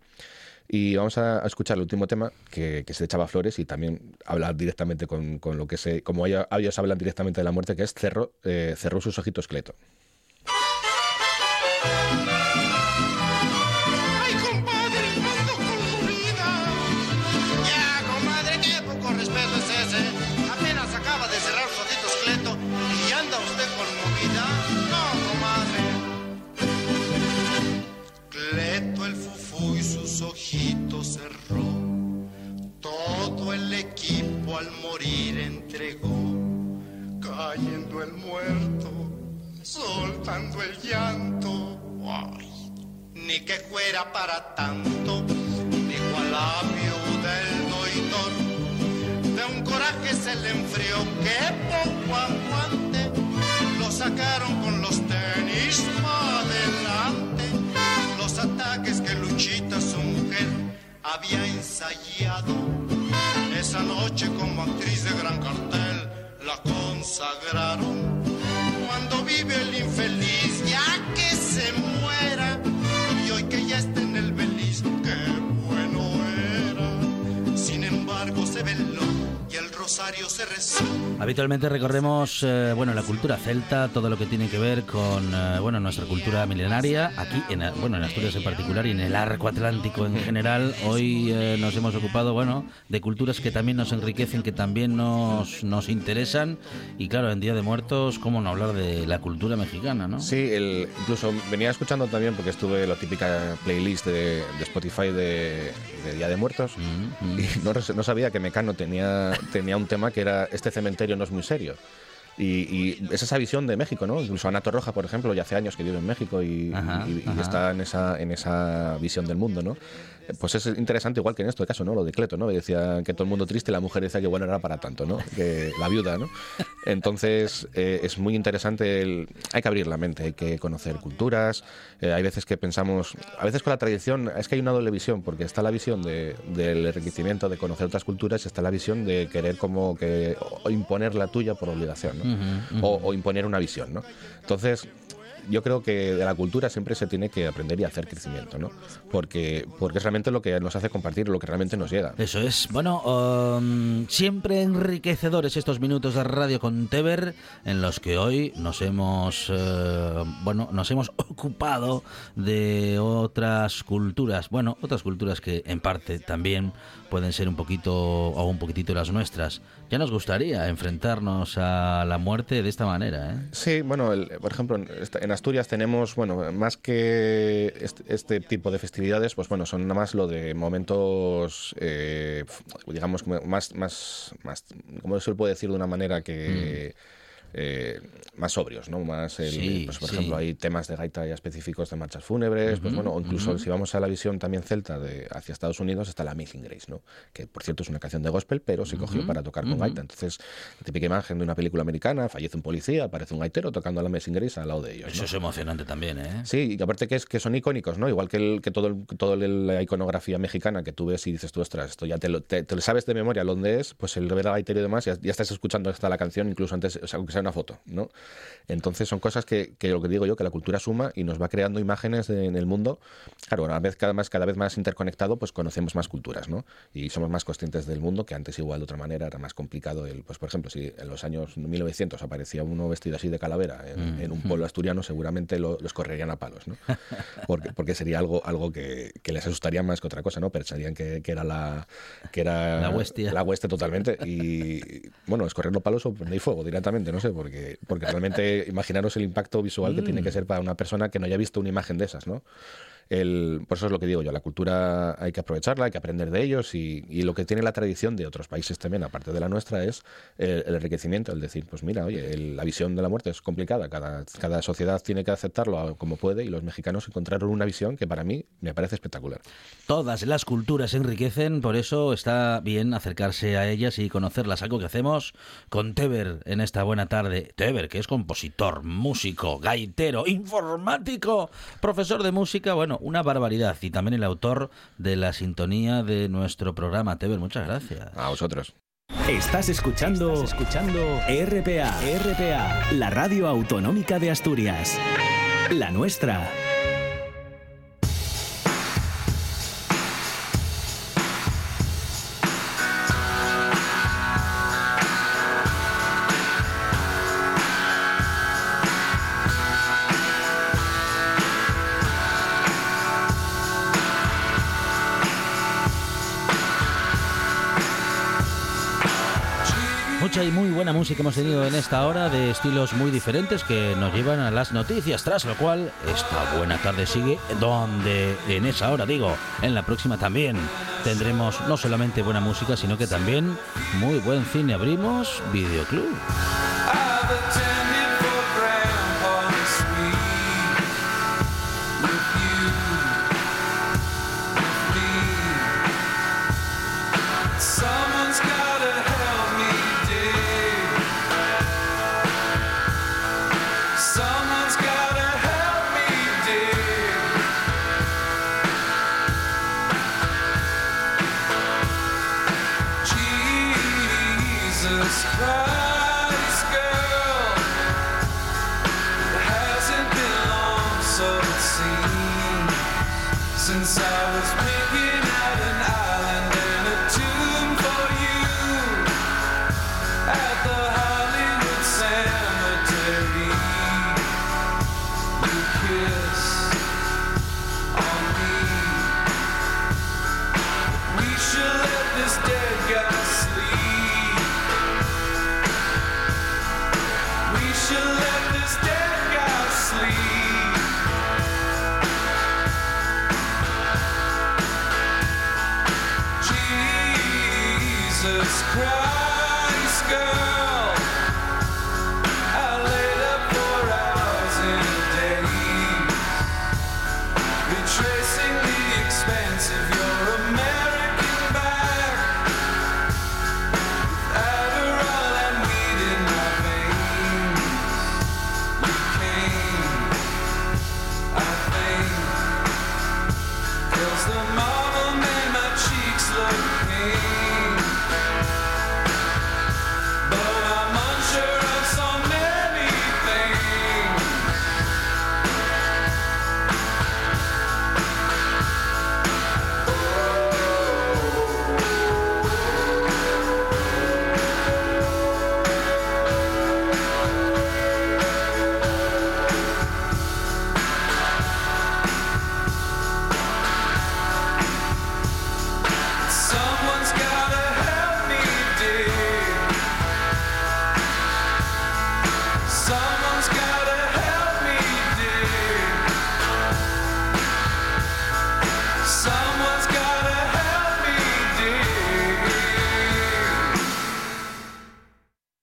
Y vamos a, a escuchar el último tema que, que se echaba flores y también hablar directamente con, con lo que se, como ellos, ellos hablan directamente de la muerte, que es cerró, eh, cerró sus ojitos Cleto. El llanto. Ni que fuera para tanto, dijo a la viuda el doidor. De un coraje se le enfrió, que poco aguante. Lo sacaron con los tenis adelante. Los ataques que Luchita, su mujer, había ensayado. Esa noche como actriz de gran cartel la consagraron. Vive el infeliz, ya Habitualmente recorremos eh, bueno la cultura celta, todo lo que tiene que ver con eh, bueno nuestra cultura milenaria aquí en bueno en Asturias en particular y en el arco atlántico en general. Hoy eh, nos hemos ocupado bueno de culturas que también nos enriquecen, que también nos nos interesan y claro en Día de Muertos cómo no hablar de la cultura mexicana, ¿no? Sí, el, incluso venía escuchando también porque estuve la típica playlist de, de Spotify de, de Día de Muertos Mm, mm. y no, sabía que Mecano tenía, tenía un tema que era este cementerio no es muy serio. Y, y es esa visión de México, ¿no? Incluso Ana Torroja, por ejemplo, ya hace años que vive en México y, Ajá, y- y ajá. está en esa, en esa visión del mundo, ¿no? Pues es interesante, igual que en este caso, ¿no? Lo de Cleto, ¿no? Decía que todo el mundo triste y la mujer decía que bueno era para tanto, ¿no? Que la viuda, ¿no? Entonces eh, es muy interesante, el- hay que abrir la mente, hay que conocer culturas, eh, hay veces que pensamos, a veces con la tradición, es que hay una doble visión, porque está la visión de- del enriquecimiento de conocer otras culturas y está la visión de querer como que o imponer la tuya por obligación, ¿no? O, o imponer una visión, ¿no? Entonces, yo creo que de la cultura siempre se tiene que aprender y hacer crecimiento, ¿no? Porque, porque es realmente lo que nos hace compartir, lo que realmente nos llega. Eso es. Bueno, um, siempre enriquecedores estos minutos de radio con Teber, en los que hoy nos hemos, eh, bueno, nos hemos ocupado de otras culturas. Bueno, otras culturas que en parte también pueden ser un poquito o un poquitito las nuestras. Ya nos gustaría enfrentarnos a la muerte de esta manera, ¿eh? Sí, bueno, el- por ejemplo, en Asturias tenemos, bueno, más que este, este tipo de festividades, pues bueno, son nada más lo de momentos, eh, digamos, más, más, más, ¿cómo se puede decir de una manera que... eh, más sobrios, ¿no? Más el- Sí, pues, por sí. ejemplo, hay temas de gaita ya específicos de marchas fúnebres, pues Ujú, bueno, o incluso ujú. si vamos a la visión también celta de hacia Estados Unidos está la Amazing Grace, ¿no? Que por cierto es una canción de gospel, pero se cogió Ujú, para tocar con gaita. Entonces, la típica imagen de una película americana, fallece un policía, aparece un gaitero tocando la Amazing Grace al lado de ellos. Eso ¿no? es emocionante también, ¿eh? Sí, y aparte que es que son icónicos, ¿no? Igual que el, que todo el, todo el- la iconografía mexicana que tú ves y dices tú, ostras, esto ya te lo, te, te lo sabes de memoria dónde es, pues el ver gaitero y demás, ya, ya estás escuchando hasta la canción, incluso antes, o sea, aunque sea una foto, ¿no? Entonces son cosas que, que lo que digo yo, que la cultura suma y nos va creando imágenes de- en el mundo. Claro, una vez cada, más, cada vez más interconectado, pues conocemos más culturas, ¿no? Y somos más conscientes del mundo, que antes igual de otra manera era más complicado. El, pues por ejemplo, si en los años 1900 aparecía uno vestido así de calavera en, en un pueblo asturiano, seguramente lo- los correrían a palos, ¿no? Porque, porque sería algo, algo que, que les asustaría más que otra cosa, ¿no? Pensarían que, que era la que era la hueste totalmente y bueno, escorrerlo palos o prender fuego directamente, no sé, porque porque realmente imaginaros el impacto visual que tiene que ser para una persona que no haya visto una imagen de esas, ¿no? Por eso es lo que digo yo, la cultura hay que aprovecharla, hay que aprender de ellos y, lo que tiene la tradición de otros países también, aparte de la nuestra, es el, enriquecimiento, el decir, pues mira, oye, la visión de la muerte es complicada, cada, cada sociedad tiene que aceptarlo como puede y los mexicanos encontraron una visión que para mí me parece espectacular. Todas las culturas enriquecen, por eso está bien acercarse a ellas y conocerlas. Algo que hacemos con Teber en esta buena tarde. Teber, que es compositor, músico, gaitero, informático, profesor de música, bueno, una barbaridad. Y también el autor de la sintonía de nuestro programa. Teber, muchas gracias. A vosotros. Estás escuchando, escuchando RPA, RPA, la radio autonómica de Asturias. La nuestra. Buena música hemos tenido en esta hora de estilos muy diferentes que nos llevan a las noticias, tras lo cual esta buena tarde sigue donde en esa hora digo, en la próxima también tendremos no solamente buena música, sino que también muy buen cine. Abrimos Videoclub.